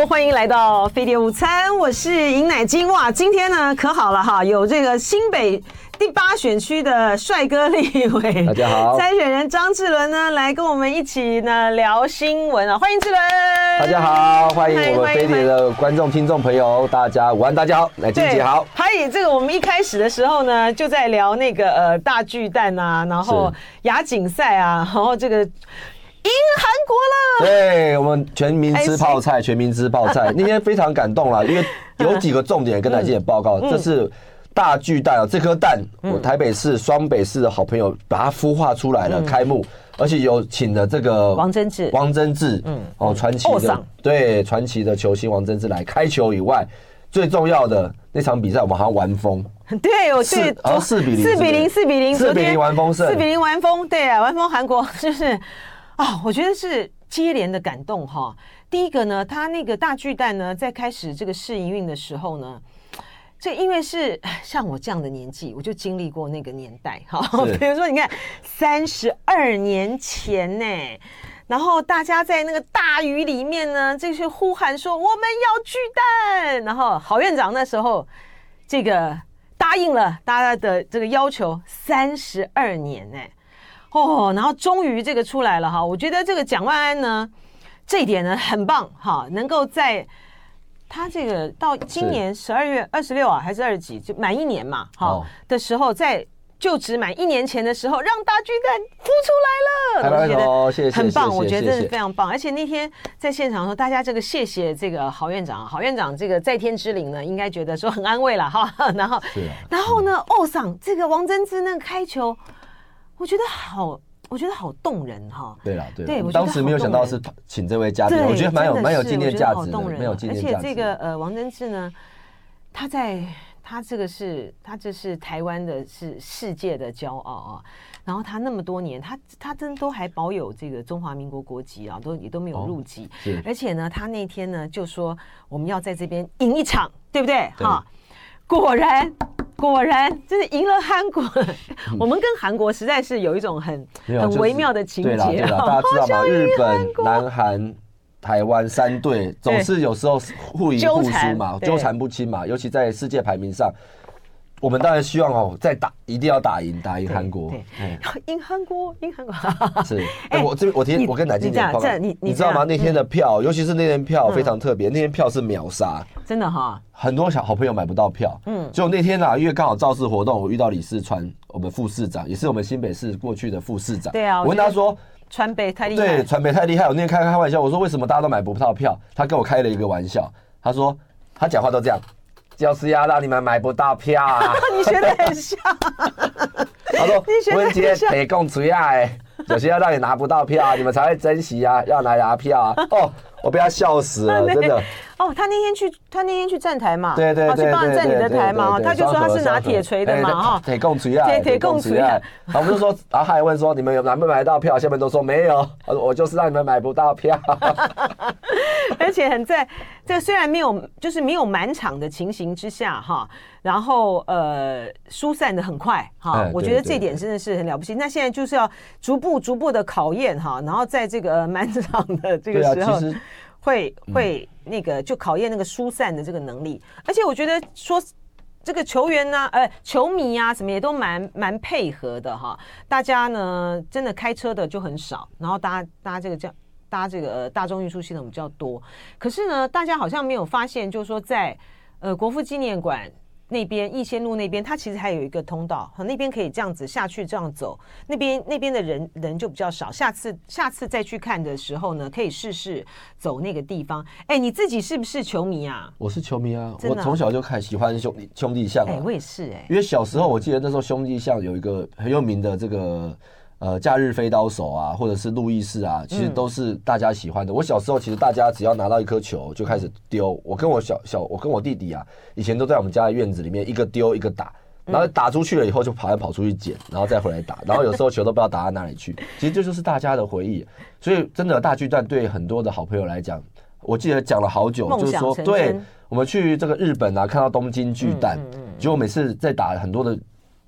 Hello，欢迎来到飞碟午餐，我是尹乃菁。哇，今天呢可好了哈，有这个新北第八选区的帅哥立委，大家好，参选人张志伦呢来跟我们一起呢聊新闻啊，欢迎志伦。大家好，欢迎我们飞碟的观众、听众朋友，大家午安，大家好，乃菁姐好。还有这个，我们一开始的时候呢，就在聊那个呃大巨蛋啊，然后亚锦赛啊，然后这个。赢韩国了！对，我们全民吃泡菜，全民吃泡菜。那天非常感动啦，因为有几个重点跟乃菁姐报告。这是大巨蛋啊，这颗蛋，我台北市、双北市的好朋友把它孵化出来了，开幕，而且有请了这个王贞治，王贞治，嗯，哦，传奇的，对，传奇的球星王贞治来开球以外，最重要的那场比赛，我们还要完封。对，我对，哦，四比零，四比零，四比零，四比零完封胜，四比零完封，对啊，完封韩国 就是。啊、哦，我觉得是接连的感动哈。第一个呢，他那个大巨蛋呢，在开始这个试营运的时候呢，这因为是像我这样的年纪，我就经历过那个年代哈。比如说，你看三十二年前呢，然后大家在那个大雨里面呢，这些呼喊说我们要巨蛋，然后郝院长那时候这个答应了大家的这个要求，三十二年呢。哦，然后终于这个出来了哈，我觉得这个蒋万安呢，这一点呢很棒哈，能够在他这个到今年十二月二十六啊还是二十几就满一年嘛，好的时候，在就职满一年前的时候，让大巨蛋孵出来了，我觉得很棒，我觉得真是非常棒。而且那天在现场说，大家这个谢谢这个郝院长，郝院长这个在天之灵呢，应该觉得说很安慰了哈。然后，然后呢，哦桑这个王贞之那个开球。我觉得好，我觉得好动人哈。对了，对，对我当时没有想到是请这位嘉宾，我觉得蛮有蛮有纪念价值的，蛮有纪念价值。而且这个呃，王贞治呢，他在他这个是他这是台湾的是世界的骄傲啊。然后他那么多年，他他真都还保有这个中华民国国籍啊，都也都没有入籍。而且呢，他那天呢就说我们要在这边赢一场，对不对？哈，果然。果然，就是赢了韩国。我们跟韩国实在是有一种很很微妙的情节。大家知道吗？日本、南韩、台湾三队总是有时候互赢互输嘛，纠缠不清嘛。尤其在世界排名上。我们当然希望哦，再打一定要打赢，打赢韩国。赢韩国，赢韩国。是，哎，我这我听我跟乃菁姐讲，你你知道吗？那天的票，尤其是那天票非常特别，那天票是秒杀，真的哈。很多小好朋友买不到票，嗯，就那天呢，因为刚好造势活动，我遇到李世川，我们副市长，也是我们新北市过去的副市长。对啊，我跟他说，川北太厉害，对，川北太厉害。我那天开开玩笑，我说为什么大家都买不到票？他跟我开了一个玩笑，他说他讲话都这样。就是要让你们买不到票啊！你学的很像。他说：“温杰得共出亚，就是要让你拿不到票，你们才会珍惜啊，要来拿票啊！”哦。我被他笑死了，真的。哦，他那天去，他那天去站台嘛，对对对，去帮他站你的台嘛，他就说他是拿铁锤的嘛，哈，铁共锤啊，铁铁共锤啊。然后我们就说，然后他还问说，你们有买没买到票？下面都说没有。他说我就是让你们买不到票。而且很在，这虽然没有，就是没有满场的情形之下，哈，然后呃，疏散的很快，哈，我觉得这点真的是很了不起。那现在就是要逐步逐步的考验，哈，然后在这个满场的这个时候。会会那个就考验那个疏散的这个能力，而且我觉得说这个球员呢，呃，球迷啊什么也都蛮蛮配合的哈。大家呢真的开车的就很少，然后搭搭这个叫搭这个大众运输系统比较多。可是呢，大家好像没有发现，就是说在呃国父纪念馆。那边逸仙路那边，它其实还有一个通道，那边可以这样子下去，这样走。那边那边的人人就比较少。下次下次再去看的时候呢，可以试试走那个地方。哎，你自己是不是球迷啊？我是球迷啊，我从小就开始喜欢兄弟兄弟象。哎，我也是哎。因为小时候我记得那时候兄弟像有一个很有名的这个。呃，假日飞刀手啊，或者是路易士啊，其实都是大家喜欢的。嗯、我小时候其实大家只要拿到一颗球就开始丢。我跟我小小，我跟我弟弟啊，以前都在我们家的院子里面一个丢一个打，然后打出去了以后就跑来跑出去捡，然后再回来打。然后有时候球都不知道打到哪里去。其实这就是大家的回忆。所以真的大巨蛋对很多的好朋友来讲，我记得讲了好久，就是说，对我们去这个日本啊，看到东京巨蛋，结果每次在打很多的。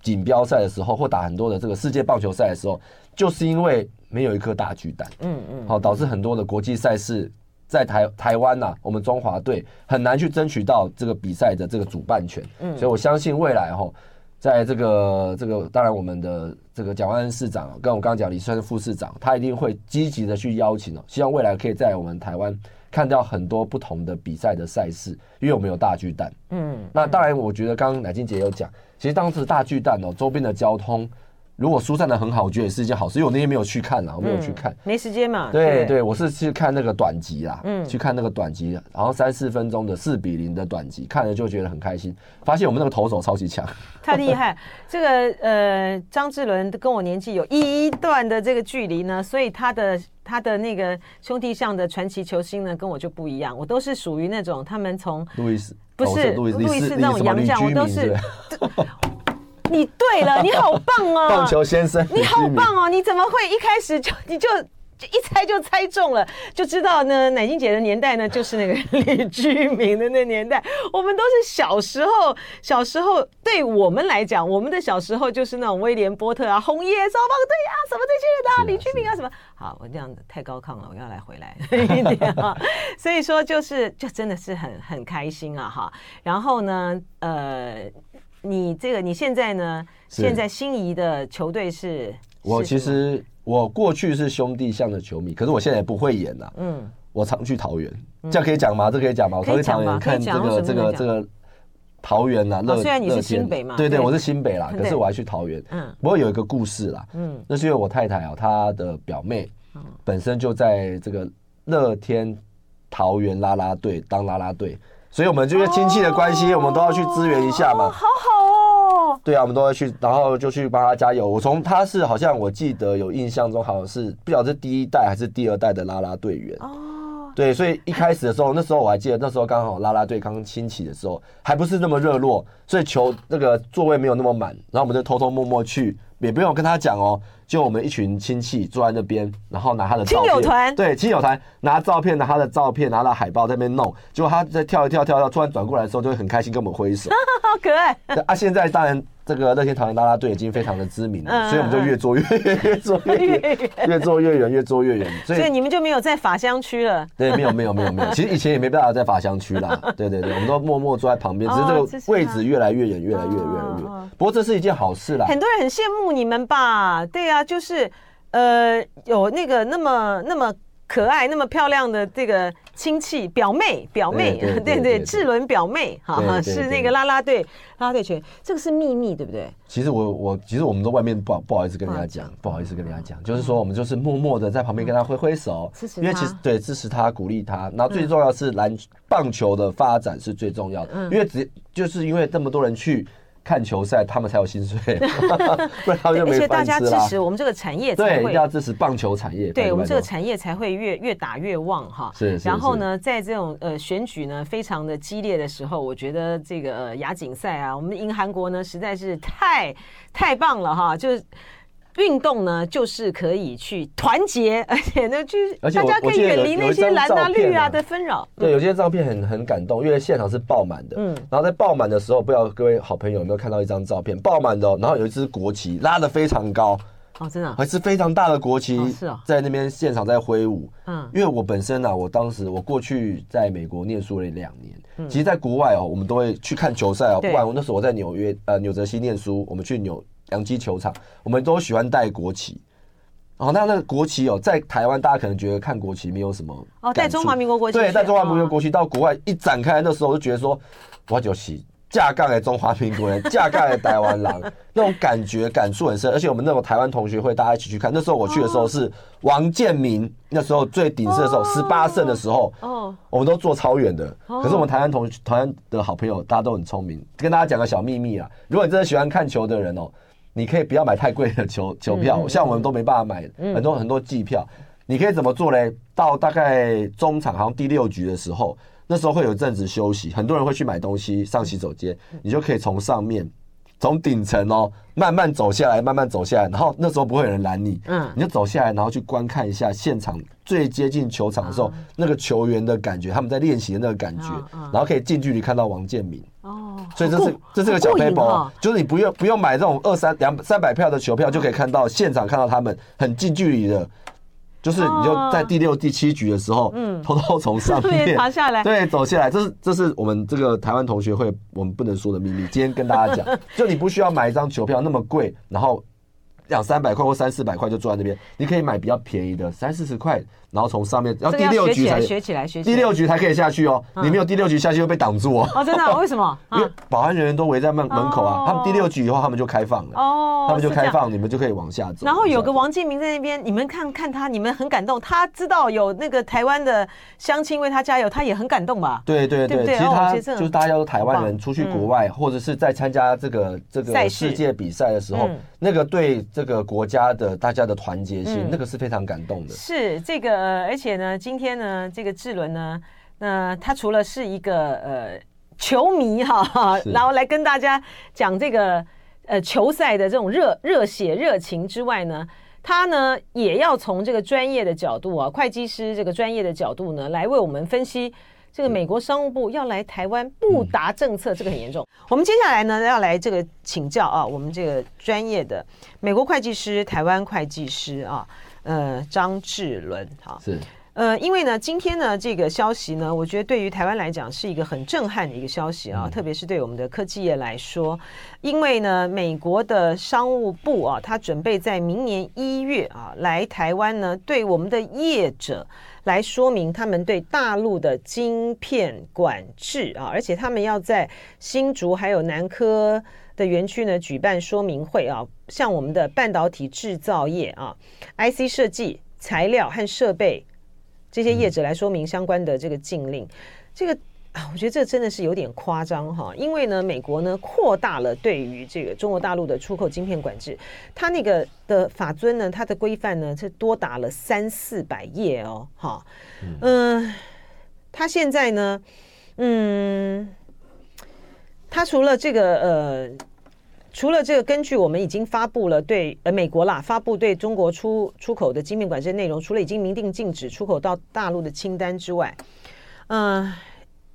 锦标赛的时候，或打很多的这个世界棒球赛的时候，就是因为没有一颗大巨蛋，嗯嗯，好导致很多的国际赛事在台台湾呐，我们中华队很难去争取到这个比赛的这个主办权。嗯，所以我相信未来哈，在这个这个，当然我们的这个蒋万安市长跟我刚刚讲李顺副市长，他一定会积极的去邀请哦，希望未来可以在我们台湾看到很多不同的比赛的赛事，因为我们有大巨蛋。嗯，那当然，我觉得刚刚乃金姐有讲，其实当时大巨蛋哦，周边的交通。如果疏散的很好，我觉得也是一件好事。因为我那天没有去看啦，我没有去看，嗯、没时间嘛。对对，对，我是去看那个短集啦，嗯，去看那个短集，然后三四分钟的四比零的短集，看了就觉得很开心。发现我们那个投手超级强，太厉害。这个呃，张志伦跟我年纪有一段的这个距离呢，所以他的他的那个兄弟象的传奇球星呢，跟我就不一样。我都是属于那种他们从路易斯不是路易斯那种洋将，我都是。你对了，你好棒哦！棒球先生，你好棒哦！你怎么会一开始就你就一猜就猜中了？就知道呢，乃金姐的年代呢，就是那个 李居明的那年代。我们都是小时候，小时候对我们来讲，我们的小时候就是那种威廉波特啊、红叶少棒队啊，什么这些人啊，李居明啊什么。好，我这样子太高亢了，我要来回来 一点啊。所以说，就是就真的是很很开心啊哈。然后呢，呃。你这个你现在呢？现在心仪的球队是？我其实我过去是兄弟象的球迷，可是我现在也不会演了。嗯，我常去桃园，这样可以讲吗？这可以讲吗？我常去桃园看这个这个这个桃园呐。乐，虽然你是新北嘛，对对，我是新北啦，可是我还去桃园。嗯，不过有一个故事啦。嗯，那是因为我太太啊，她的表妹，本身就在这个乐天桃园啦啦队当啦啦队。所以，我们就是亲戚的关系，我们都要去支援一下嘛。好好哦。对啊，我们都会去，然后就去帮他加油。我从他是好像我记得有印象中，好像是不晓得是第一代还是第二代的啦啦队员。对，所以一开始的时候，那时候我还记得，那时候刚好啦啦队刚兴起的时候，还不是那么热络，所以球那个座位没有那么满，然后我们就偷偷摸摸去。也不用跟他讲哦，就我们一群亲戚坐在那边，然后拿他的照片，亲友团，对，亲友团拿照片，拿他的照片，拿到海报在那边弄，结果他在跳一跳跳跳，突然转过来的时候，就会很开心跟我们挥手，好可爱。啊，现在当然。这个乐天桃园啦啦队已经非常的知名了，嗯、所以我们就越做越远，越做越远，越做越远，越做越远。所以你们就没有在法香区了？对，没有，没有，没有，没有。其实以前也没办法在法香区啦。对对对，我们都默默坐在旁边，只是这个位置越来越远，越来越远，越来越远。不过这是一件好事啦。很多人很羡慕你们吧？对啊，就是呃，有那个那么那么。可爱那么漂亮的这个亲戚表妹 表妹，对对，志伦表妹哈，是那个啦啦队啦啦队球员，这个是秘密对不对？其实我我其实我们在外面不好不好意思跟人家讲，不好意思跟人家讲，就是说我们就是默默的在旁边跟他挥挥手，因为其实对支持他鼓励他，然后最重要是篮棒球的发展是最重要的，因为只就是因为这么多人去。看球赛，他们才有薪水，不然他们就没饭吃了。而且大家支持我们这个产业，对，一定要支持棒球产业。对，我们这个产业才会越越打越旺哈。是。然后呢，在这种呃选举呢非常的激烈的时候，我觉得这个呃亚锦赛啊，我们赢韩国呢实在是太太棒了哈，就是。运动呢，就是可以去团结，而且呢，就是大家可以远离那些蓝啊绿啊的纷扰。对，有些照片很很感动，因为现场是爆满的。嗯，然后在爆满的时候，不知道各位好朋友有没有看到一张照片，爆满的，然后有一支国旗拉得非常高。哦，真的，还是非常大的国旗，是哦，在那边现场在挥舞。嗯，因为我本身呢，我当时我过去在美国念书了两年，其实在国外哦，我们都会去看球赛哦。不管我那时候我在纽约呃纽泽西念书，我们去纽。洋基球场，我们都喜欢带国旗。哦，那那个国旗哦，在台湾大家可能觉得看国旗没有什么哦，带中华民国国旗，对，带中华民国国旗到国外一展开，那时候我就觉得说，我就是架杠的中华民国人，架杠的台湾人，那种感觉感触很深。而且我们那种台湾同学会大家一起去看，那时候我去的时候是王建民那时候最鼎盛的时候，十八胜的时候，哦，我们都坐超远的。可是我们台湾同台湾的好朋友，大家都很聪明，跟大家讲个小秘密啊，如果你真的喜欢看球的人哦。你可以不要买太贵的球球票，像我们都没办法买很多很多季票。你可以怎么做嘞？到大概中场，好像第六局的时候，那时候会有一阵子休息，很多人会去买东西上洗手间，你就可以从上面。从顶层哦，慢慢走下来，慢慢走下来，然后那时候不会有人拦你，嗯，你就走下来，然后去观看一下现场最接近球场的时候，那个球员的感觉，他们在练习的那个感觉，然后可以近距离看到王建民哦，所以这是这是个小 paper，就是你不用不用买这种二三两三百票的球票，就可以看到现场看到他们很近距离的就是你就在第六、第七局的时候，嗯，偷偷从上面爬下来，对，走下来。这是这是我们这个台湾同学会我们不能说的秘密。今天跟大家讲，就你不需要买一张球票那么贵，然后两三百块或三四百块就坐在那边，你可以买比较便宜的三四十块。然后从上面，然后第六局才学起来，学起来，第六局才可以下去哦。你没有第六局下去，会被挡住哦。哦，真的？为什么？因为保安人员都围在门门口啊。他们第六局以后，他们就开放了。哦，他们就开放，你们就可以往下走。然后有个王建民在那边，你们看看他，你们很感动。他知道有那个台湾的乡亲为他加油，他也很感动吧？对对对，其实他就是大家都台湾人，出去国外或者是在参加这个这个世界比赛的时候，那个对这个国家的大家的团结性，那个是非常感动的。是这个，而且呢。今天呢，这个志伦呢，那他除了是一个呃球迷哈，然后来跟大家讲这个呃球赛的这种热热血热情之外呢，他呢也要从这个专业的角度啊，会计师这个专业的角度呢，来为我们分析这个美国商务部要来台湾不达政策，这个很严重。我们接下来呢要来这个请教啊，我们这个专业的美国会计师、台湾会计师啊，呃张志伦哈是。呃，因为呢，今天呢，这个消息呢，我觉得对于台湾来讲是一个很震撼的一个消息啊，嗯、特别是对我们的科技业来说，因为呢，美国的商务部啊，他准备在明年一月啊来台湾呢，对我们的业者来说明他们对大陆的晶片管制啊，而且他们要在新竹还有南科的园区呢举办说明会啊，像我们的半导体制造业啊，IC 设计材料和设备。这些业者来说明相关的这个禁令，这个啊，我觉得这真的是有点夸张哈。因为呢，美国呢扩大了对于这个中国大陆的出口晶片管制，它那个的法尊呢，它的规范呢，是多达了三四百页哦，哈，嗯，它现在呢，嗯，它除了这个呃。除了这个，根据我们已经发布了对呃美国啦发布对中国出出口的晶片管制内容，除了已经明定禁止出口到大陆的清单之外，嗯、呃，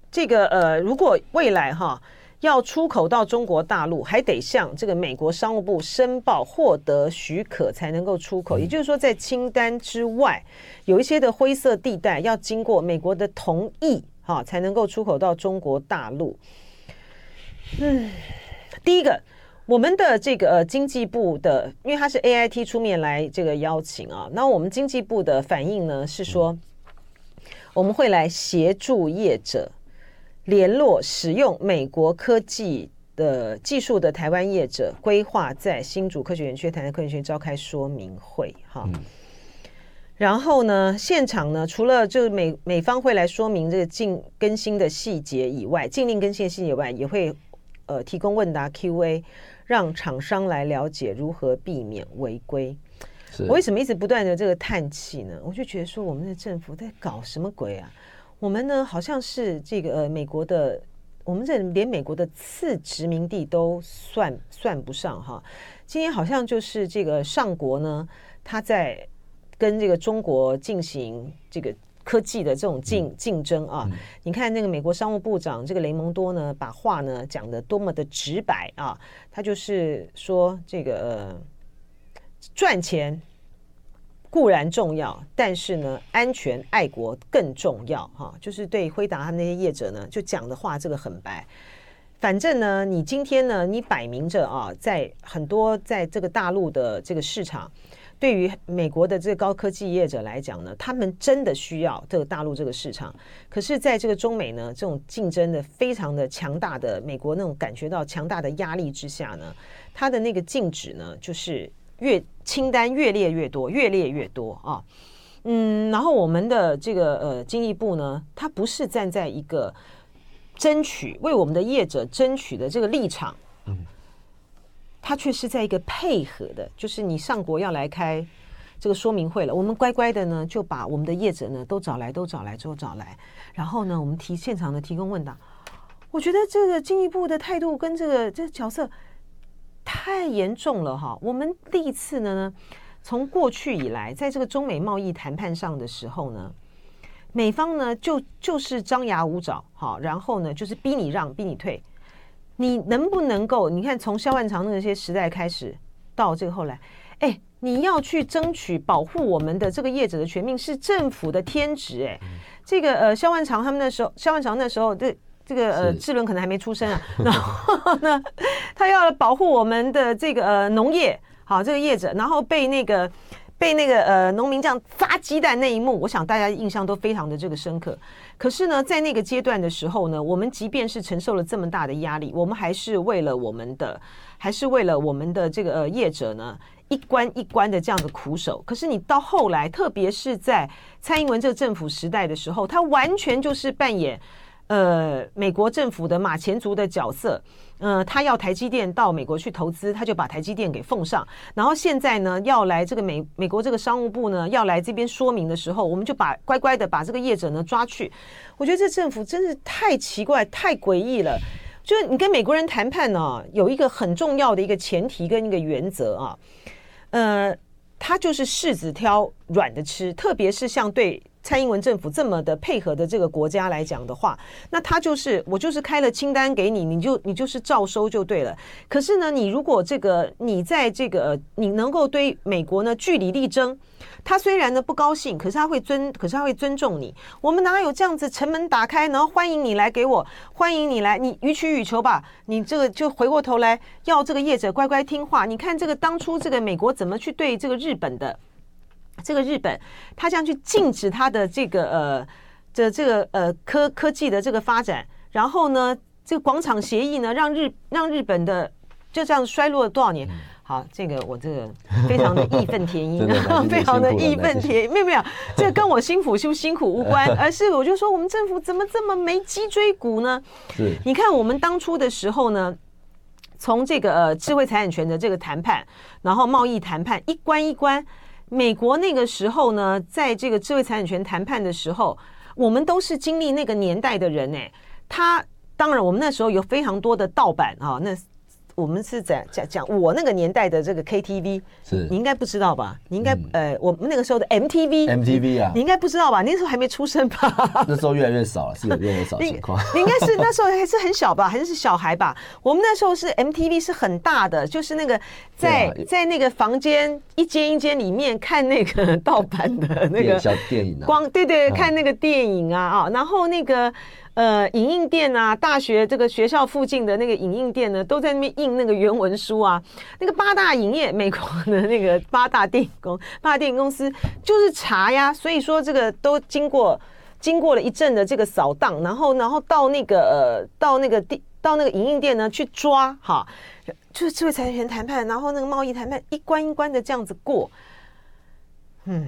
这个呃，如果未来哈要出口到中国大陆，还得向这个美国商务部申报获得许可才能够出口。也就是说，在清单之外有一些的灰色地带，要经过美国的同意哈才能够出口到中国大陆。嗯，第一个。我们的这个呃经济部的，因为他是 AIT 出面来这个邀请啊，那我们经济部的反应呢是说，我们会来协助业者联络使用美国科技的技术的台湾业者，规划在新竹科学园区、台南科学园区召开说明会哈。然后呢，现场呢除了就是美美方会来说明这个禁更新的细节以外，禁令更新的细节以外，也会呃提供问答 Q&A。让厂商来了解如何避免违规。我为什么一直不断的这个叹气呢？我就觉得说，我们的政府在搞什么鬼啊？我们呢，好像是这个呃美国的，我们这连美国的次殖民地都算算不上哈。今天好像就是这个上国呢，他在跟这个中国进行这个。科技的这种竞竞争啊，嗯、你看那个美国商务部长这个雷蒙多呢，把话呢讲得多么的直白啊，他就是说这个、呃、赚钱固然重要，但是呢，安全爱国更重要哈、啊，就是对辉达他们那些业者呢，就讲的话这个很白，反正呢，你今天呢，你摆明着啊，在很多在这个大陆的这个市场。对于美国的这个高科技业者来讲呢，他们真的需要这个大陆这个市场。可是，在这个中美呢这种竞争的非常的强大的美国那种感觉到强大的压力之下呢，它的那个禁止呢，就是越清单越列越多，越列越多啊。嗯，然后我们的这个呃经济部呢，它不是站在一个争取为我们的业者争取的这个立场，嗯。他却是在一个配合的，就是你上国要来开这个说明会了，我们乖乖的呢就把我们的业者呢都找来，都找来，都找来，然后呢我们提现场的提供问答。我觉得这个进一步的态度跟这个这个角色太严重了哈。我们第一次呢，从过去以来，在这个中美贸易谈判上的时候呢，美方呢就就是张牙舞爪，好，然后呢就是逼你让，逼你退。你能不能够？你看，从萧万长那些时代开始，到这个后来，哎，你要去争取保护我们的这个业者的权命，是政府的天职。哎，这个呃，萧万长他们那时候，萧万长那时候这这个呃，智伦可能还没出生啊。然后呢，他要保护我们的这个呃农业，好这个业者，然后被那个。被那个呃农民这样砸鸡蛋那一幕，我想大家印象都非常的这个深刻。可是呢，在那个阶段的时候呢，我们即便是承受了这么大的压力，我们还是为了我们的，还是为了我们的这个呃业者呢，一关一关的这样的苦守。可是你到后来，特别是在蔡英文这个政府时代的时候，他完全就是扮演呃美国政府的马前卒的角色。呃，他要台积电到美国去投资，他就把台积电给奉上。然后现在呢，要来这个美美国这个商务部呢，要来这边说明的时候，我们就把乖乖的把这个业者呢抓去。我觉得这政府真是太奇怪、太诡异了。就是你跟美国人谈判呢、有一个很重要的一个前提跟一个原则啊，呃，他就是柿子挑软的吃，特别是像对。蔡英文政府这么的配合的这个国家来讲的话，那他就是我就是开了清单给你，你就你就是照收就对了。可是呢，你如果这个你在这个你能够对美国呢据理力争，他虽然呢不高兴，可是他会尊，可是他会尊重你。我们哪有这样子城门打开，然后欢迎你来给我，欢迎你来，你予取予求吧。你这个就回过头来要这个业者乖乖听话。你看这个当初这个美国怎么去对这个日本的？这个日本，他这样去禁止他的这个呃的这个呃科科技的这个发展，然后呢，这个广场协议呢，让日让日本的就这样衰落了多少年？好，这个我这个非常的义愤填膺，非常的义愤填膺，没有没有，这个跟我辛苦辛辛苦无关，而是我就说我们政府怎么这么没脊椎骨呢？是，你看我们当初的时候呢，从这个呃智慧财产权的这个谈判，然后贸易谈判一关一关。美国那个时候呢，在这个智慧财产权谈判的时候，我们都是经历那个年代的人哎，他当然我们那时候有非常多的盗版啊，那。我们是讲讲讲我那个年代的这个 KTV，是你应该不知道吧？你应该、嗯、呃，我们那个时候的 MTV，MTV 啊，你应该不知道吧？那时候还没出生吧？那时候越来越少了，是有越来越少情况。你应该是那时候还是很小吧？还是小孩吧？我们那时候是 MTV 是很大的，就是那个在、啊、在那个房间一间一间里面看那个盗版的那个小电影、啊，光对对，看那个电影啊啊，然后那个。呃，影印店啊，大学这个学校附近的那个影印店呢，都在那边印那个原文书啊。那个八大影业，美国的那个八大电影公八大电影公司就是查呀。所以说这个都经过经过了一阵的这个扫荡，然后然后到那个呃到那个地到那个影印店呢去抓哈，就是智慧财产权谈判，然后那个贸易谈判一关一关的这样子过。嗯，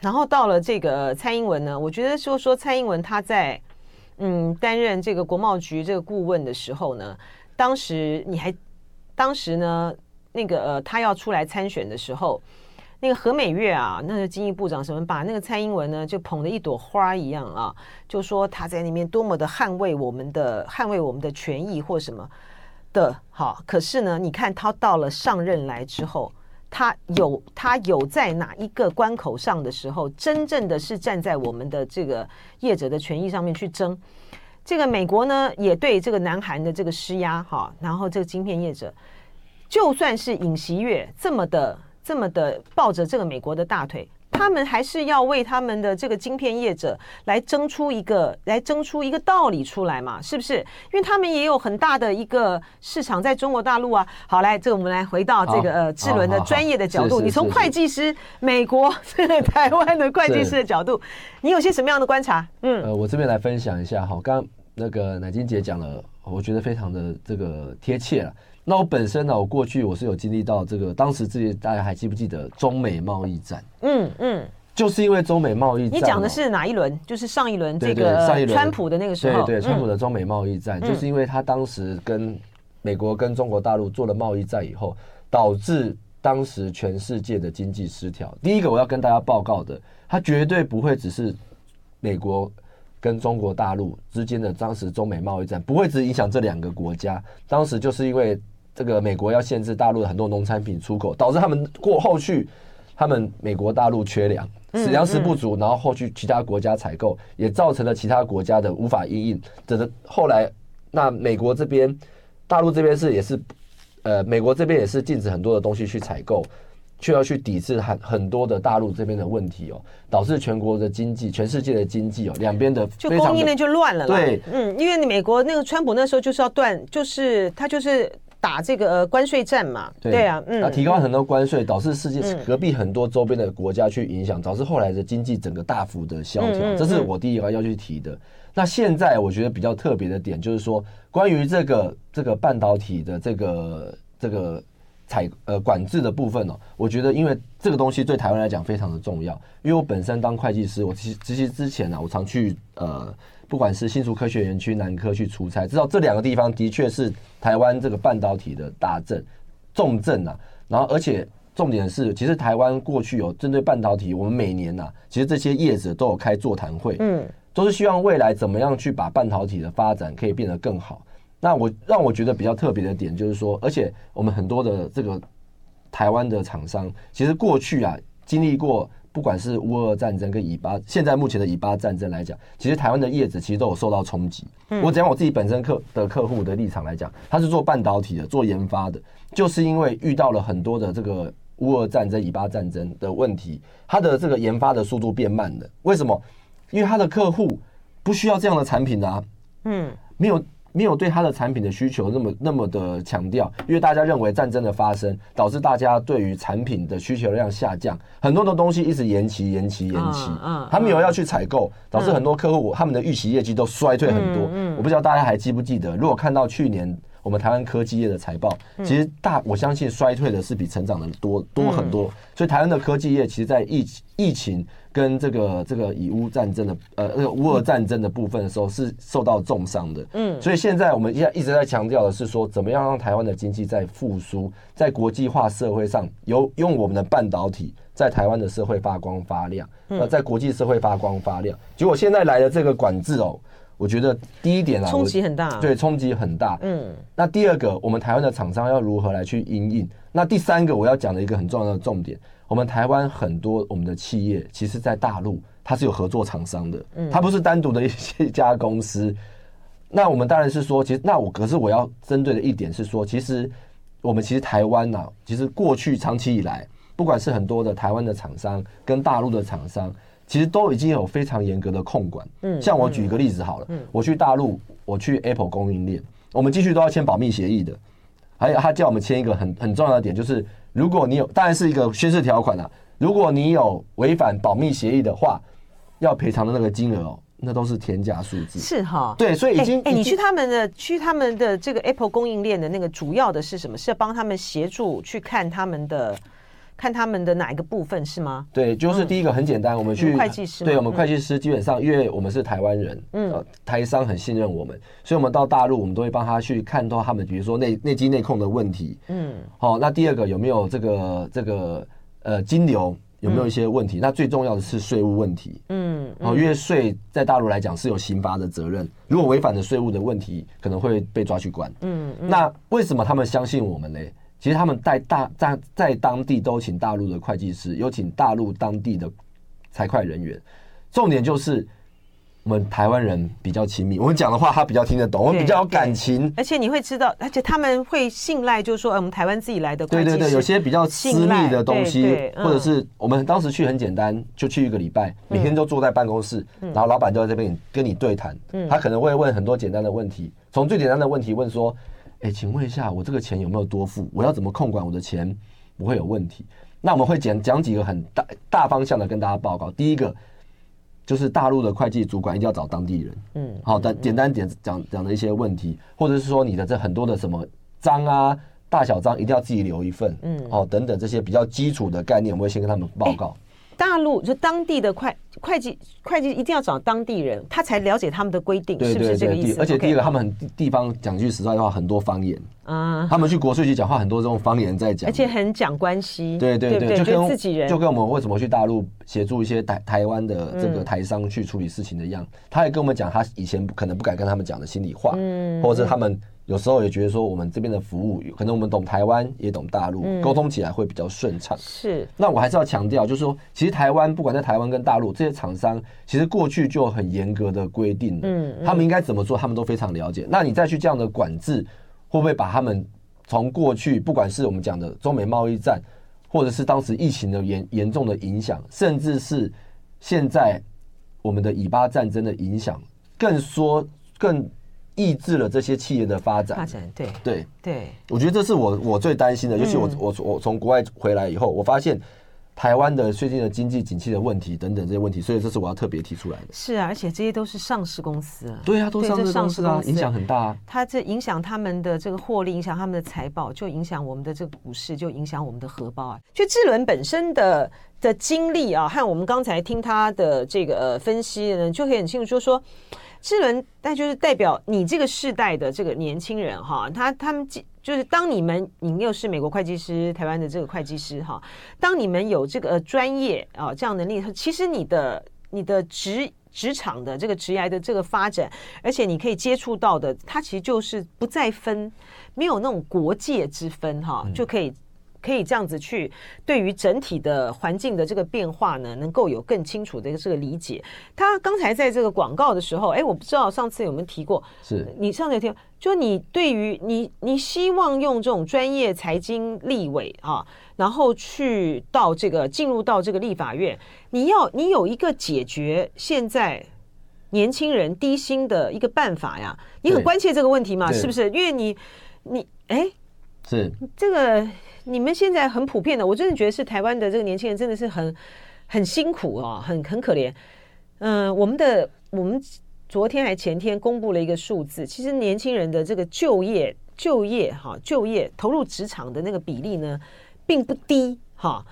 然后到了这个蔡英文呢，我觉得说说蔡英文他在。嗯，担任这个国贸局这个顾问的时候呢，当时你还，当时呢，那个呃，他要出来参选的时候，那个何美月啊，那个经济部长什么，把那个蔡英文呢就捧了一朵花一样啊，就说他在里面多么的捍卫我们的捍卫我们的权益或什么的，好，可是呢，你看他到了上任来之后。他有他有在哪一个关口上的时候，真正的是站在我们的这个业者的权益上面去争。这个美国呢，也对这个南韩的这个施压哈，然后这个晶片业者，就算是尹锡悦这么的这么的抱着这个美国的大腿。他们还是要为他们的这个晶片业者来争出一个，来争出一个道理出来嘛？是不是？因为他们也有很大的一个市场在中国大陆啊。好，来，这个我们来回到这个呃智伦的专业的角度，你从会计师、美国、这 个台湾的会计师的角度，你有些什么样的观察？嗯，呃，我这边来分享一下哈。刚刚那个乃金姐讲了，我觉得非常的这个贴切了。那我本身呢，我过去我是有经历到这个，当时自己大家还记不记得中美贸易战？嗯嗯，就是因为中美贸易战，你讲的是哪一轮？就是上一轮这个上一轮川普的那个时候，对对，川普的中美贸易战，就是因为他当时跟美国跟中国大陆做了贸易战以后，导致当时全世界的经济失调。第一个我要跟大家报告的，它绝对不会只是美国。跟中国大陆之间的当时中美贸易战不会只影响这两个国家，当时就是因为这个美国要限制大陆的很多农产品出口，导致他们过后续他们美国大陆缺粮，粮食不足，然后后续其他国家采购也造成了其他国家的无法应应。这个后来那美国这边大陆这边是也是呃美国这边也是禁止很多的东西去采购，却要去抵制很很多的大陆这边的问题哦，导致全国的经济、全世界的经济哦，两边的就供应链就乱了。对，嗯，因为你美国那个川普那时候就是要断，就是他就是打这个关税战嘛。对，对啊，嗯，那提高很多关税，导致世界隔壁很多周边的国家去影响，导致后来的经济整个大幅的萧条。这是我第一个要去提的。那现在我觉得比较特别的点就是说，关于这个这个半导体的这个这个采呃管制的部分哦，我觉得因为这个东西对台湾来讲非常的重要，因为我本身当会计师，我其实其实之前呢，我常去呃不管是新竹科学园区、南科去出差，知道这两个地方的确是台湾这个半导体的大镇重镇啊。然后而且重点是，其实台湾过去有针对半导体，我们每年呐，其实这些业者都有开座谈会，嗯。都是希望未来怎么样去把半导体的发展可以变得更好。那我让我觉得比较特别的点就是说，而且我们很多的这个台湾的厂商，其实过去啊经历过，不管是乌俄战争跟以巴，现在目前的以巴战争来讲，其实台湾的业子其实都有受到冲击。我讲我自己本身客的客户的立场来讲，他是做半导体的，做研发的，就是因为遇到了很多的这个乌俄战争、以巴战争的问题，他的这个研发的速度变慢了。为什么？因为他的客户不需要这样的产品的啊，嗯，没有没有对他的产品的需求那么那么的强调，因为大家认为战争的发生导致大家对于产品的需求量下降，很多的东西一直延期延期延期，嗯，他没有要去采购，导致很多客户他们的预期业绩都衰退很多。嗯，我不知道大家还记不记得，如果看到去年我们台湾科技业的财报，其实大我相信衰退的是比成长的多多很多，所以台湾的科技业其实，在疫疫情。跟这个这个以乌战争的呃那个乌俄战争的部分的时候是受到重伤的，嗯，所以现在我们现在一直在强调的是说，怎么样让台湾的经济在复苏，在国际化社会上有用我们的半导体在台湾的社会发光发亮，那在国际社会发光发亮。结果现在来的这个管制哦，我觉得第一点啊，冲击很大，对，冲击很大，嗯。那第二个，我们台湾的厂商要如何来去应应？那第三个，我要讲的一个很重要的重点。我们台湾很多我们的企业，其实，在大陆它是有合作厂商的，它不是单独的一些家公司。那我们当然是说，其实那我可是我要针对的一点是说，其实我们其实台湾呐，其实过去长期以来，不管是很多的台湾的厂商跟大陆的厂商，其实都已经有非常严格的控管。嗯，像我举一个例子好了，嗯我去大陆，我去 Apple 供应链，我们继续都要签保密协议的，还有他叫我们签一个很很重要的点就是。如果你有，当然是一个宣誓条款啊。如果你有违反保密协议的话，要赔偿的那个金额哦，那都是天价数字。是哈，对，所以已经哎、欸欸，你去他们的去他们的这个 Apple 供应链的那个主要的是什么？是要帮他们协助去看他们的。看他们的哪一个部分是吗？对，就是第一个很简单，我们去会计师，对我们会计师基本上，因为我们是台湾人，嗯，台商很信任我们，所以我们到大陆，我们都会帮他去看到他们，比如说内内机内控的问题，嗯，好，那第二个有没有这个这个呃金流有没有一些问题？那最重要的是税务问题，嗯，哦，因为税在大陆来讲是有刑罚的责任，如果违反了税务的问题，可能会被抓去关，嗯，那为什么他们相信我们呢？其实他们在大在在当地都请大陆的会计师，有请大陆当地的财会人员。重点就是我们台湾人比较亲密，我们讲的话他比较听得懂，我们比较有感情。而且你会知道，而且他们会信赖，就是说，我们台湾自己来的。对对对，有些比较私密的东西，或者是我们当时去很简单，就去一个礼拜，每天都坐在办公室，然后老板就在这边跟你对谈。他可能会问很多简单的问题，从最简单的问题问说。哎，请问一下，我这个钱有没有多付？我要怎么控管我的钱不会有问题？那我们会讲讲几个很大大方向的跟大家报告。第一个就是大陆的会计主管一定要找当地人，嗯，好的，简单点讲讲的一些问题，或者是说你的这很多的什么章啊、大小章一定要自己留一份，嗯，哦，等等这些比较基础的概念，我们会先跟他们报告。大陆就当地的会会计会计一定要找当地人，他才了解他们的规定，是不是这个意思？而且第一个，他们很地方讲句实在话，很多方言啊。他们去国税局讲话，很多这种方言在讲，而且很讲关系。对对对，就跟自己人，就跟我们为什么去大陆协助一些台台湾的这个台商去处理事情的一样，他也跟我们讲，他以前可能不敢跟他们讲的心里话，嗯，或者是他们。有时候也觉得说，我们这边的服务，可能我们懂台湾，也懂大陆，沟通起来会比较顺畅。是。那我还是要强调，就是说，其实台湾不管在台湾跟大陆这些厂商，其实过去就很严格的规定，嗯，他们应该怎么做，他们都非常了解。那你再去这样的管制，会不会把他们从过去，不管是我们讲的中美贸易战，或者是当时疫情的严严重的影响，甚至是现在我们的以巴战争的影响，更说更抑制了这些企业的发展。发展对对对，我觉得这是我我最担心的，尤其我我我从国外回来以后，我发现。台湾的最近的经济景气的问题等等这些问题，所以这是我要特别提出来的。是啊，而且这些都是上市公司啊。对啊，都上市公司啊，影响很大啊。它这影响他们的这个获利，影响他们的财报，就影响我们的这个股市，就影响我们的荷包啊。就智伦本身的的经历啊，和我们刚才听他的这个呃分析呢，就可以很清楚，就是说智伦，但就是代表你这个世代的这个年轻人哈，他他们。就是当你们，你又是美国会计师，台湾的这个会计师哈，当你们有这个专业啊这样能力，其实你的你的职职场的这个职业的这个发展，而且你可以接触到的，它其实就是不再分，没有那种国界之分哈，就可以。可以这样子去对于整体的环境的这个变化呢，能够有更清楚的这个理解。他刚才在这个广告的时候，哎，我不知道上次有没有提过，是你上次有听，就你对于你你希望用这种专业财经立委啊，然后去到这个进入到这个立法院，你要你有一个解决现在年轻人低薪的一个办法呀？你很关切这个问题嘛？是不是？因为你你哎，是这个。你们现在很普遍的，我真的觉得是台湾的这个年轻人真的是很很辛苦啊，很很可怜。嗯、我们的我们昨天还前天公布了一个数字，其实年轻人的这个就业就业哈就业投入职场的那个比例呢，并不低哈。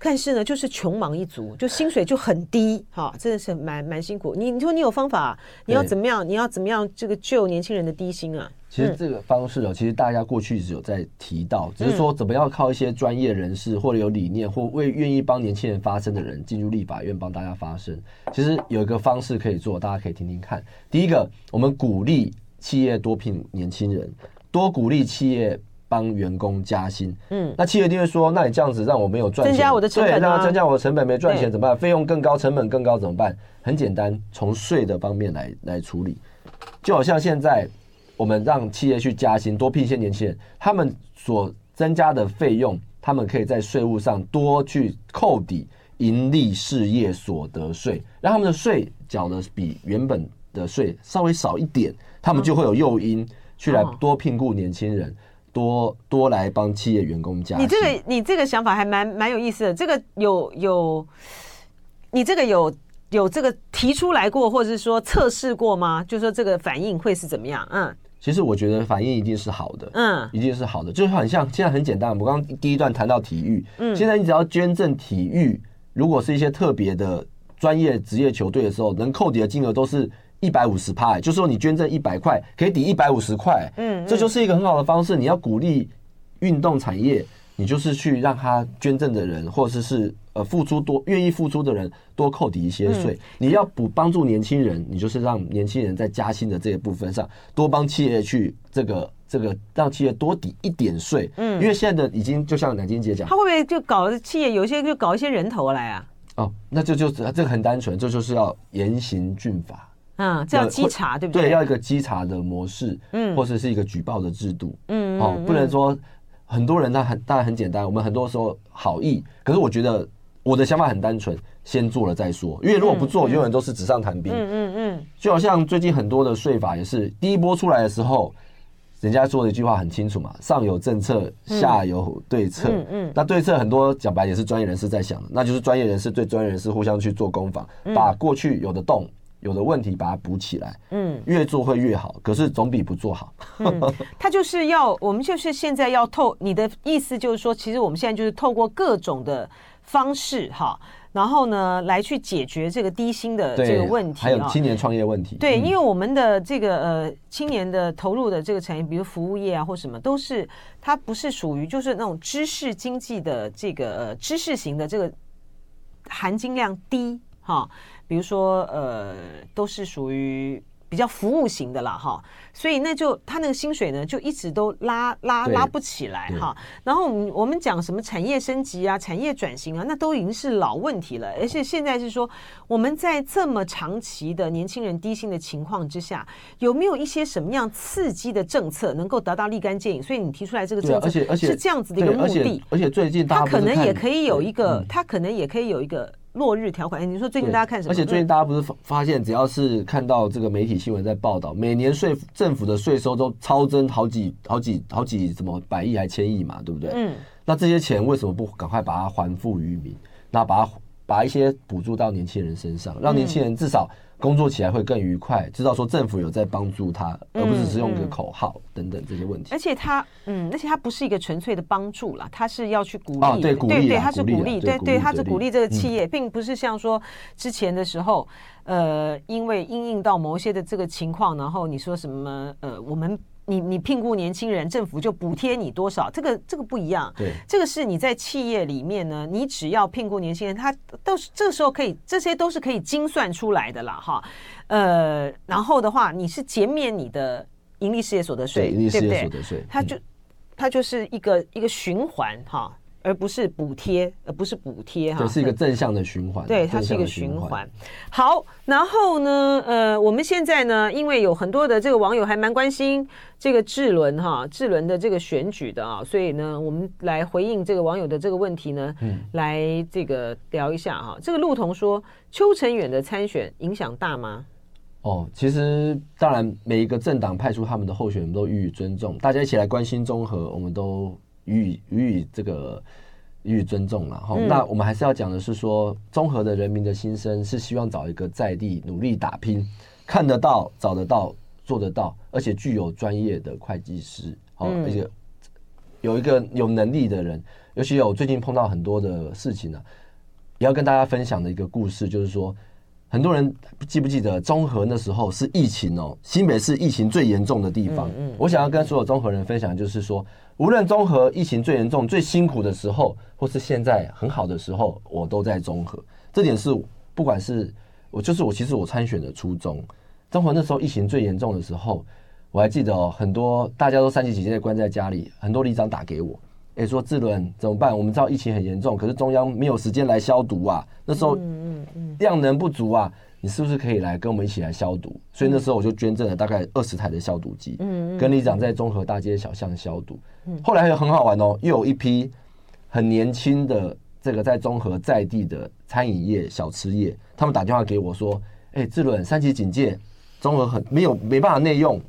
但是呢，就是穷忙一族，就薪水就很低哈，真的是蛮蛮辛苦。你你说你有方法，你要怎么样？你要怎么样这个救年轻人的低薪啊？其实这个方式哦，其实大家过去一直有在提到，只是说怎么样靠一些专业人士或者有理念或为愿意帮年轻人发声的人进入立法院帮大家发声。其实有一个方式可以做，大家可以听听看。第一个，我们鼓励企业多聘年轻人，多鼓励企业帮员工加薪。嗯，那企业一定会说，那你这样子让我没有赚钱，增加我的成本，对，让他增加我的成本没赚钱怎么办？费用更高，成本更高怎么办？很简单，从税的方面来来处理，就好像现在。我们让企业去加薪，多聘一些年轻人，他们所增加的费用，他们可以在税务上多去扣抵盈利事业所得税，让他们的税缴的比原本的税稍微少一点，他们就会有诱因去来多聘雇年轻人，多多来帮企业员工加薪。你这个你这个想法还蛮蛮有意思的，这个有有，你这个有。有这个提出来过，或者是说测试过吗？就是说这个反应会是怎么样？嗯，其实我觉得反应一定是好的，嗯，一定是好的，就是很像现在很简单。我刚刚第一段谈到体育，嗯，现在你只要捐赠体育，如果是一些特别的专业职业球队的时候，能扣抵的金额都是一百五十趴，就是说你捐赠一百块可以抵一百五十块，嗯，这就是一个很好的方式。你要鼓励运动产业。你就是去让他捐赠的人，或者是呃付出多愿意付出的人多扣抵一些税。嗯、你要补帮助年轻人，你就是让年轻人在加薪的这一部分上多帮企业去这个这个让企业多抵一点税。嗯，因为现在的已经就像南京姐讲，他会不会就搞企业有些就搞一些人头来啊？哦，那就就是这个很单纯，这就是要严刑峻法。嗯，这要稽查对不对？对，要一个稽查的模式，嗯，或者是一个举报的制度，嗯，哦，不能说。很多人他很当然很简单，我们很多时候好意，可是我觉得我的想法很单纯，先做了再说。因为如果不做，永远都是纸上谈兵。嗯嗯嗯。就好像最近很多的税法也是，第一波出来的时候，人家说的一句话很清楚嘛，上有政策，下有对策。嗯嗯。那对策很多讲白也是专业人士在想的，那就是专业人士对专业人士互相去做攻防，把过去有的洞。有的问题把它补起来，嗯，越做会越好，可是总比不做好。嗯，他就是要我们就是现在要透，你的意思就是说，其实我们现在就是透过各种的方式哈，然后呢来去解决这个低薪的这个问题，还有青年创业问题。对，因为我们的这个呃青年的投入的这个产业，比如服务业啊或什么，都是它不是属于就是那种知识经济的这个呃知识型的这个含金量低哈。比如说，呃，都是属于比较服务型的啦，哈，所以那就他那个薪水呢，就一直都拉拉拉不起来哈。然后我们我们讲什么产业升级啊、产业转型啊，那都已经是老问题了。而且现在是说，我们在这么长期的年轻人低薪的情况之下，有没有一些什么样刺激的政策能够达到立竿见影？所以你提出来这个政策，而且而且是这样子的一个目的。而且最近他可能也可以有一个，他可能也可以有一个。落日条款，哎，你说最近大家看什么？而且最近大家不是发现，只要是看到这个媒体新闻在报道，每年税政府的税收都超增好几好几好几什么百亿还千亿嘛，对不对？嗯。那这些钱为什么不赶快把它还富于民？那把它把一些补助到年轻人身上，让年轻人至少。工作起来会更愉快，知道说政府有在帮助他，而不是只是用一个口号等等这些问题。而且他，嗯，而且他不是一个纯粹的帮助啦，他是要去鼓励，哦，对，鼓励，对对，他是鼓励，对对，他是鼓励这个企业，并不是像说之前的时候，呃，因为应应到某些的这个情况，然后你说什么，呃，我们。你你聘雇年轻人，政府就补贴你多少？这个这个不一样。对，这个是你在企业里面呢，你只要聘雇年轻人，他都是这个时候可以，这些都是可以精算出来的啦哈。呃，然后的话，你是减免你的盈利事业所得税，对，营利事业所得税，它就它就是一个一个循环哈。而不是补贴，而不是补贴哈，这是一个正向的循环。对，它是一个循环。好，然后呢，呃，我们现在呢，因为有很多的这个网友还蛮关心这个智轮哈，智轮的这个选举的啊，所以呢，我们来回应这个网友的这个问题呢，嗯，来这个聊一下哈。这个陆彤说，邱成远的参选影响大吗？哦，其实当然，每一个政党派出他们的候选人都予以尊重，大家一起来关心综合，我们都。予以予以这个予以尊重了哈，嗯、那我们还是要讲的是说，综合的人民的心声是希望找一个在地努力打拼、看得到、找得到、做得到，而且具有专业的会计师，好，而且有一个有能力的人。尤其有最近碰到很多的事情呢、啊，也要跟大家分享的一个故事，就是说。很多人记不记得中和那时候是疫情哦，新北市疫情最严重的地方。我想要跟所有中和人分享，就是说，无论中和疫情最严重、最辛苦的时候，或是现在很好的时候，我都在中和。这点是不管是我，就是我，其实我参选的初衷。中和那时候疫情最严重的时候，我还记得哦，很多大家都三级警戒关在家里，很多里长打给我，诶，说智伦怎么办？我们知道疫情很严重，可是中央没有时间来消毒啊。那时候。量能不足啊，你是不是可以来跟我们一起来消毒？所以那时候我就捐赠了大概二十台的消毒机，嗯，跟里长在中和大街小巷消毒。后来还有很好玩哦，又有一批很年轻的这个在中和在地的餐饮业、小吃业，他们打电话给我说：“哎，智伦三级警戒，中和很没有没办法内用，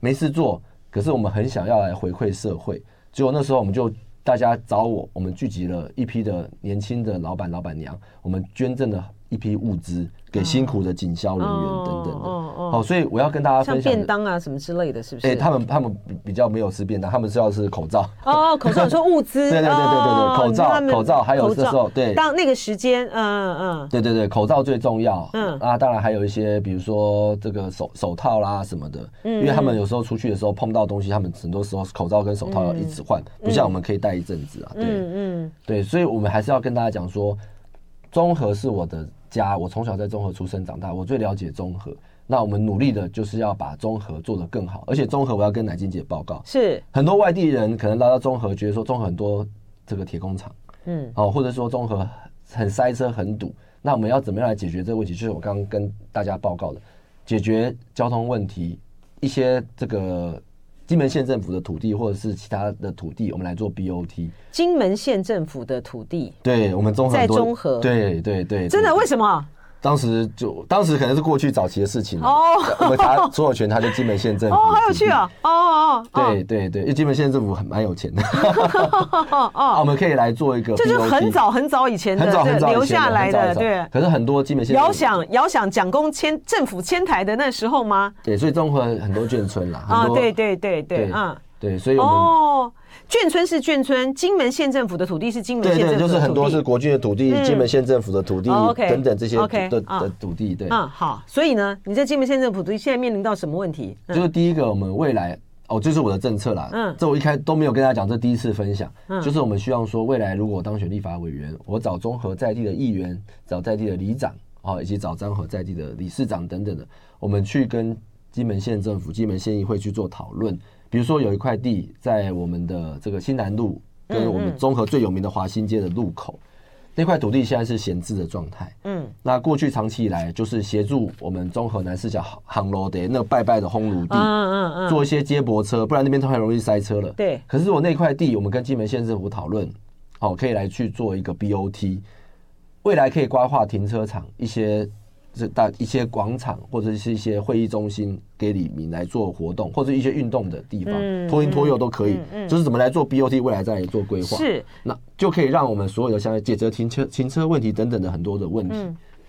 没事做，可是我们很想要来回馈社会。”结果那时候我们就大家找我，我们聚集了一批的年轻的老板、老板娘，我们捐赠了。一批物资给辛苦的警消人员等等的，哦，所以我要跟大家分享像便当啊什么之类的，是不是？哎，他们他们比较没有吃便当，他们是要吃口罩。哦，口罩说物资，对对对对对，口罩口罩还有这时候对，当那个时间，嗯嗯，对对对，口罩最重要。嗯啊，当然还有一些，比如说这个手手套啦什么的，因为他们有时候出去的时候碰到东西，他们很多时候口罩跟手套要一直换，不像我们可以戴一阵子啊。对，嗯对，所以我们还是要跟大家讲说，综合是我的。家，我从小在中和出生长大，我最了解中和。那我们努力的就是要把中和做得更好，而且中和我要跟乃金姐报告，是很多外地人可能来到中和，觉得说中和很多这个铁工厂，嗯，哦，或者说中和很塞车很堵，那我们要怎么样来解决这个问题？就是我刚刚跟大家报告的，解决交通问题，一些这个。金门县政府的土地，或者是其他的土地，我们来做 BOT。金门县政府的土地，对我们综合在综合，对对对，真的？为什么？当时就当时可能是过去早期的事情哦。我们他所有权，他就金门县政府。哦，好有趣啊！哦哦，对对对，因为金门县政府很蛮有钱的。哦，我们可以来做一个，这是很早很早以前的，很早很早留下来的。对，可是很多金门县遥想遥想蒋公迁政府迁台的那时候吗？对，所以综合很多眷村啦。啊，对对对对，嗯。对，所以我们哦，眷村是眷村，金门县政府的土地是金门县政府的土地，对对，就是很多是国军的土地，嗯、金门县政府的土地、等等这些的的土地，对，嗯，好，所以呢，你在金门县政府土地现在面临到什么问题？嗯、就是第一个，我们未来哦，这是我的政策啦，嗯，这我一开都没有跟大家讲，这第一次分享，嗯，就是我们希望说，未来如果当选立法委员，我找综合在地的议员，找在地的里长，哦，以及找中和在地的理事长等等的，我们去跟。金门县政府、金门县议会去做讨论。比如说有一块地在我们的这个新南路跟我们中和最有名的华新街的路口。那块土地现在是闲置的状态。嗯，那过去长期以来就是协助我们中和南势角航楼的那个拜拜的烘炉地，嗯嗯嗯，做一些接驳车，不然那边都很容易塞车了。对。可是我那块地，我们跟金门县政府讨论，好，可以来去做一个 BOT，未来可以规划停车场一些。是大一些广场或者是一些会议中心给李明来做活动，或者一些运动的地方，托婴托幼都可以。嗯就是怎么来做 BOT，未来再来做规划，是那就可以让我们所有的像解决停车停车问题等等的很多的问题。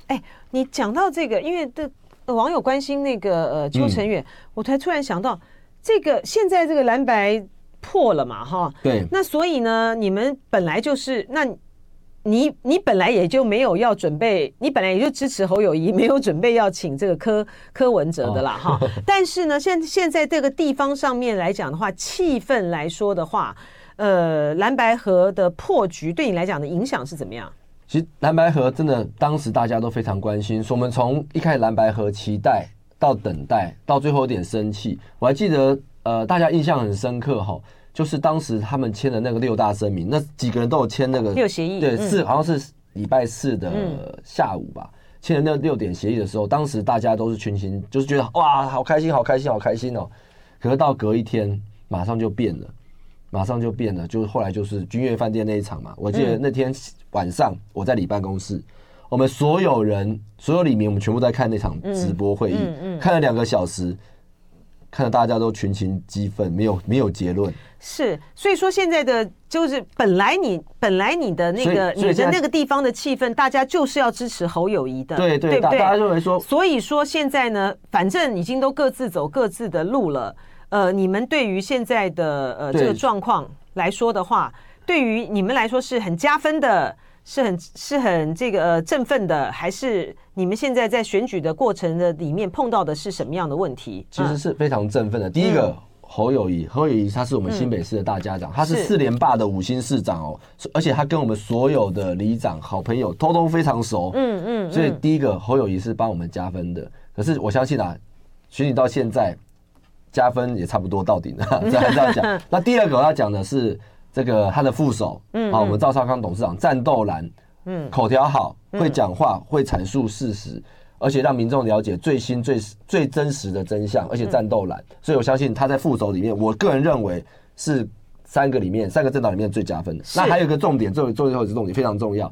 哎，你讲到这个，因为的网友关心那个呃邱成远，我才突然想到，这个现在这个蓝白破了嘛，哈，对，那所以呢，你们本来就是那。你你本来也就没有要准备，你本来也就支持侯友谊，没有准备要请这个柯柯文哲的啦哈。哦、但是呢，现现在这个地方上面来讲的话，气氛来说的话，呃，蓝白河的破局对你来讲的影响是怎么样？其实蓝白河真的当时大家都非常关心，说我们从一开始蓝白河期待到等待，到最后有点生气。我还记得，呃，大家印象很深刻哈。就是当时他们签的那个六大声明，那几个人都有签那个六协议，对，四好像是礼拜四的下午吧，签的那六点协议的时候，当时大家都是群情，就是觉得哇，好开心，好开心，好开心哦。可是到隔一天，马上就变了，马上就变了，就是后来就是君悦饭店那一场嘛。我记得那天晚上我在里办公室，我们所有人，所有里面，我们全部在看那场直播会议，看了两个小时。看到大家都群情激愤，没有没有结论。是，所以说现在的就是本来你本来你的那个你的那个地方的气氛，大家就是要支持侯友谊的，对对？大家认为说，所以说现在呢，反正已经都各自走各自的路了。呃，你们对于现在的呃这个状况来说的话，对于你们来说是很加分的。是很是很这个呃振奋的，还是你们现在在选举的过程的里面碰到的是什么样的问题？其实是非常振奋的。第一个侯友谊，侯友谊他是我们新北市的大家长，他是四连霸的五星市长哦，而且他跟我们所有的里长好朋友通通非常熟。嗯嗯，所以第一个侯友谊是帮我们加分的。可是我相信啊，选举到现在加分也差不多到顶了，这样这样讲。那第二个我要讲的是。这个他的副手，嗯，好，我们赵少康董事长战斗蓝，嗯，口条好，会讲话，会阐述事实，而且让民众了解最新最最真实的真相，而且战斗蓝，所以我相信他在副手里面，我个人认为是三个里面三个政党里面最加分的。那还有一个重点，最最后一个重点非常重要，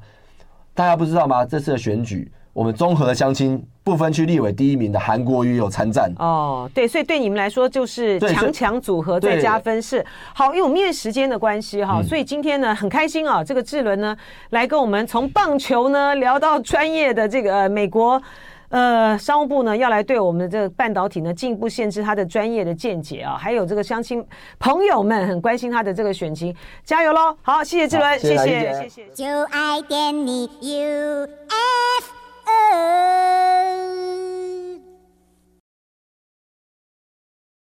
大家不知道吗？这次的选举。我们综合的相亲不分区立委第一名的韩国瑜有参战哦，对，所以对你们来说就是强强组合再加分是好，因为我们因为时间的关系哈，所以今天呢很开心啊，这个智伦呢来跟我们从棒球呢聊到专业的这个呃美国。呃，商务部呢要来对我们的这个半导体呢进一步限制他的专业的见解啊，还有这个相亲朋友们很关心他的这个选情，加油喽！好，谢谢智伦，谢谢谢谢。就爱点你 U。oh.